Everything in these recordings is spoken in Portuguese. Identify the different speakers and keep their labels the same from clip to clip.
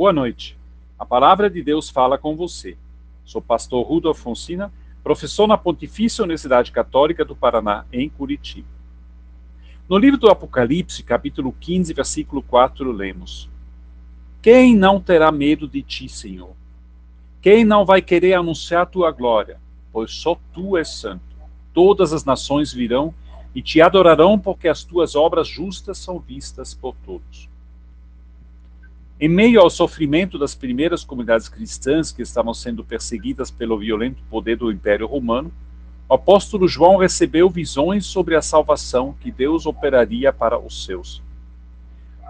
Speaker 1: Boa noite. A palavra de Deus fala com você. Sou pastor Rudolf Fonsina, professor na Pontifícia Universidade Católica do Paraná, em Curitiba. No livro do Apocalipse, capítulo 15, versículo 4, lemos: Quem não terá medo de ti, Senhor? Quem não vai querer anunciar tua glória? Pois só tu és santo. Todas as nações virão e te adorarão, porque as tuas obras justas são vistas por todos. Em meio ao sofrimento das primeiras comunidades cristãs que estavam sendo perseguidas pelo violento poder do Império Romano, o apóstolo João recebeu visões sobre a salvação que Deus operaria para os seus.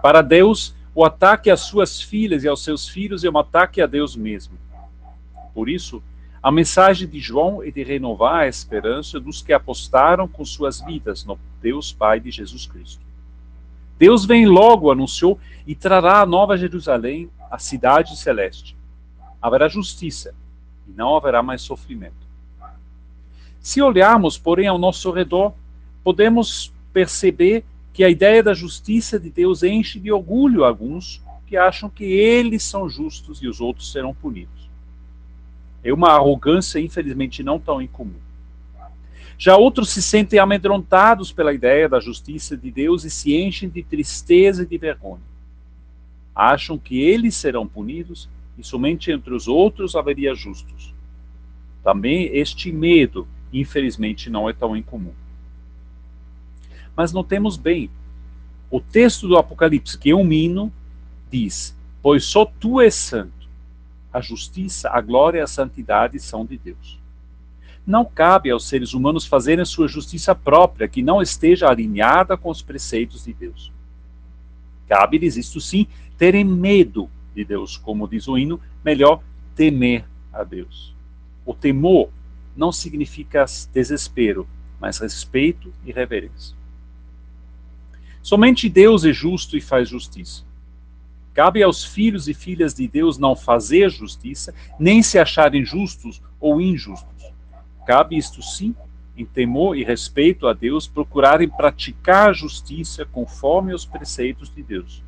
Speaker 1: Para Deus, o ataque às suas filhas e aos seus filhos é um ataque a Deus mesmo. Por isso, a mensagem de João é de renovar a esperança dos que apostaram com suas vidas no Deus Pai de Jesus Cristo. Deus vem logo, anunciou, e trará a nova Jerusalém, a cidade celeste. Haverá justiça e não haverá mais sofrimento. Se olharmos, porém, ao nosso redor, podemos perceber que a ideia da justiça de Deus enche de orgulho alguns que acham que eles são justos e os outros serão punidos. É uma arrogância, infelizmente, não tão incomum. Já outros se sentem amedrontados pela ideia da justiça de Deus e se enchem de tristeza e de vergonha. Acham que eles serão punidos e somente entre os outros haveria justos. Também este medo, infelizmente, não é tão incomum. Mas notemos bem, o texto do Apocalipse, que é um hino, diz: Pois só tu és santo, a justiça, a glória e a santidade são de Deus. Não cabe aos seres humanos fazerem sua justiça própria, que não esteja alinhada com os preceitos de Deus. Cabe-lhes, isto sim, terem medo de Deus, como diz o hino, melhor temer a Deus. O temor não significa desespero, mas respeito e reverência. Somente Deus é justo e faz justiça. Cabe aos filhos e filhas de Deus não fazer justiça, nem se acharem justos ou injustos. Cabe isto sim, em temor e respeito a Deus, procurarem praticar a justiça conforme os preceitos de Deus,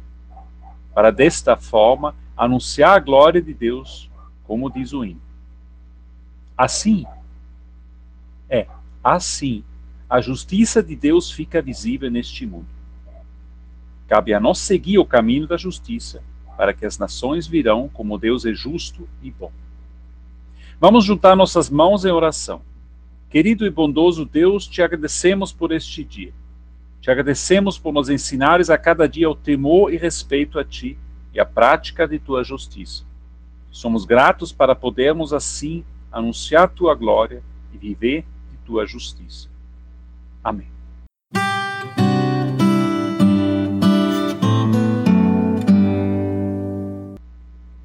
Speaker 1: para desta forma anunciar a glória de Deus, como diz o hino. Assim, é, assim, a justiça de Deus fica visível neste mundo. Cabe a nós seguir o caminho da justiça, para que as nações virão como Deus é justo e bom. Vamos juntar nossas mãos em oração. Querido e bondoso Deus, te agradecemos por este dia. Te agradecemos por nos ensinares a cada dia o temor e respeito a ti e a prática de tua justiça. Somos gratos para podermos assim anunciar tua glória e viver de tua justiça. Amém.